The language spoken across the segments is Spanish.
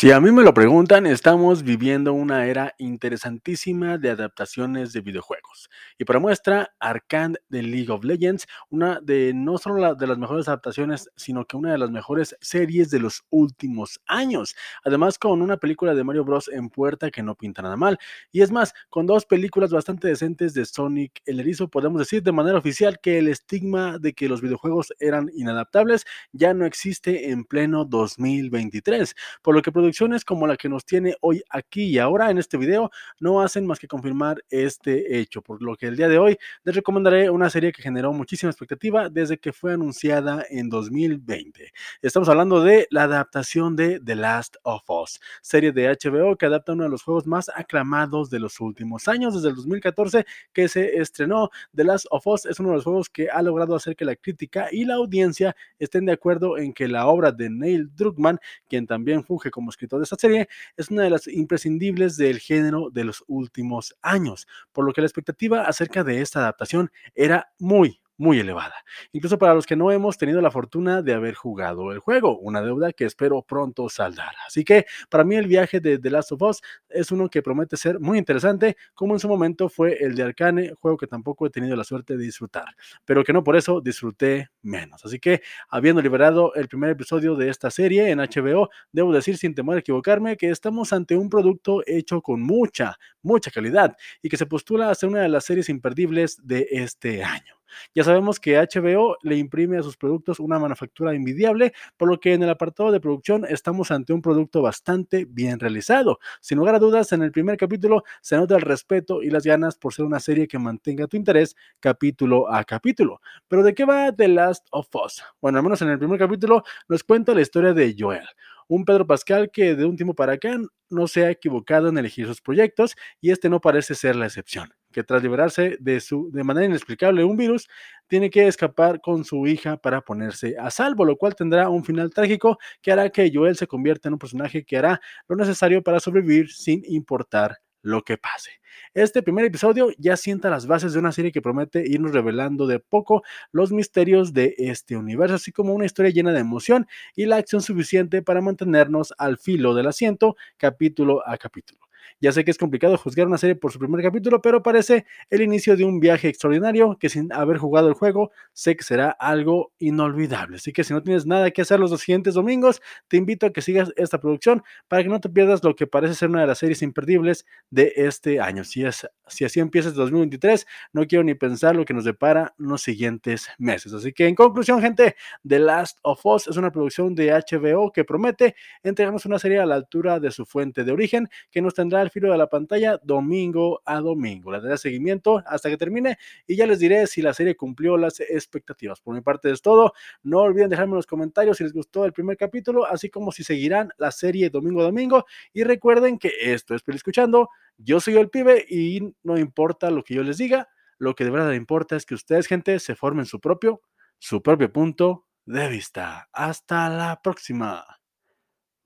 Si a mí me lo preguntan, estamos viviendo una era interesantísima de adaptaciones de videojuegos. Y para muestra, Arcane de League of Legends, una de no solo de las mejores adaptaciones, sino que una de las mejores series de los últimos años. Además, con una película de Mario Bros. en puerta que no pinta nada mal. Y es más, con dos películas bastante decentes de Sonic el Erizo, podemos decir de manera oficial que el estigma de que los videojuegos eran inadaptables ya no existe en pleno 2023 por lo que producciones como la que nos tiene hoy aquí y ahora en este video no hacen más que confirmar este hecho, por lo que el día de hoy les recomendaré una serie que generó muchísima expectativa desde que fue anunciada en 2020. Estamos hablando de la adaptación de The Last of Us, serie de HBO que adapta uno de los juegos más aclamados de los últimos años, desde el 2014 que se estrenó. The Last of Us es uno de los juegos que ha logrado hacer que la crítica y la audiencia estén de acuerdo en que la obra de Neil Druckmann, quien también funge como de esta serie, es una de las imprescindibles del género de los últimos años, por lo que la expectativa acerca de esta adaptación era muy, muy elevada. Incluso para los que no hemos tenido la fortuna de haber jugado el juego, una deuda que espero pronto saldar. Así que para mí el viaje de The Last of Us es uno que promete ser muy interesante, como en su momento fue el de Arcane, juego que tampoco he tenido la suerte de disfrutar, pero que no por eso disfruté menos. Así que habiendo liberado el primer episodio de esta serie en HBO, debo decir sin temor a equivocarme que estamos ante un producto hecho con mucha, mucha calidad y que se postula a ser una de las series imperdibles de este año. Ya sabemos que HBO le imprime a sus productos una manufactura envidiable, por lo que en el apartado de producción estamos ante un producto bastante bien realizado. Sin lugar a dudas, en el primer capítulo se nota el respeto y las ganas por ser una serie que mantenga tu interés capítulo a capítulo. Pero ¿de qué va The Last of Us? Bueno, al menos en el primer capítulo nos cuenta la historia de Joel, un Pedro Pascal que de un tiempo para acá no se ha equivocado en elegir sus proyectos y este no parece ser la excepción, que tras liberarse de, su, de manera inexplicable un virus, tiene que escapar con su hija para ponerse a salvo, lo cual tendrá un final trágico que hará que Joel se convierta en un personaje que hará lo necesario para sobrevivir sin importar lo que pase. Este primer episodio ya sienta las bases de una serie que promete irnos revelando de poco los misterios de este universo, así como una historia llena de emoción y la acción suficiente para mantenernos al filo del asiento capítulo a capítulo. Ya sé que es complicado juzgar una serie por su primer capítulo, pero parece el inicio de un viaje extraordinario que sin haber jugado el juego sé que será algo inolvidable. Así que si no tienes nada que hacer los dos siguientes domingos, te invito a que sigas esta producción para que no te pierdas lo que parece ser una de las series imperdibles de este año. Si, es, si así empiezas 2023, no quiero ni pensar lo que nos depara los siguientes meses. Así que en conclusión, gente, The Last of Us es una producción de HBO que promete entregarnos una serie a la altura de su fuente de origen que nos tendrá al filo de la pantalla domingo a domingo. Le daré seguimiento hasta que termine y ya les diré si la serie cumplió las expectativas. Por mi parte es todo. No olviden dejarme en los comentarios si les gustó el primer capítulo, así como si seguirán la serie domingo a domingo. Y recuerden que esto es Peli Escuchando. Yo soy el pibe y no importa lo que yo les diga, lo que de verdad importa es que ustedes, gente, se formen su propio, su propio punto de vista. Hasta la próxima.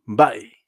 Bye.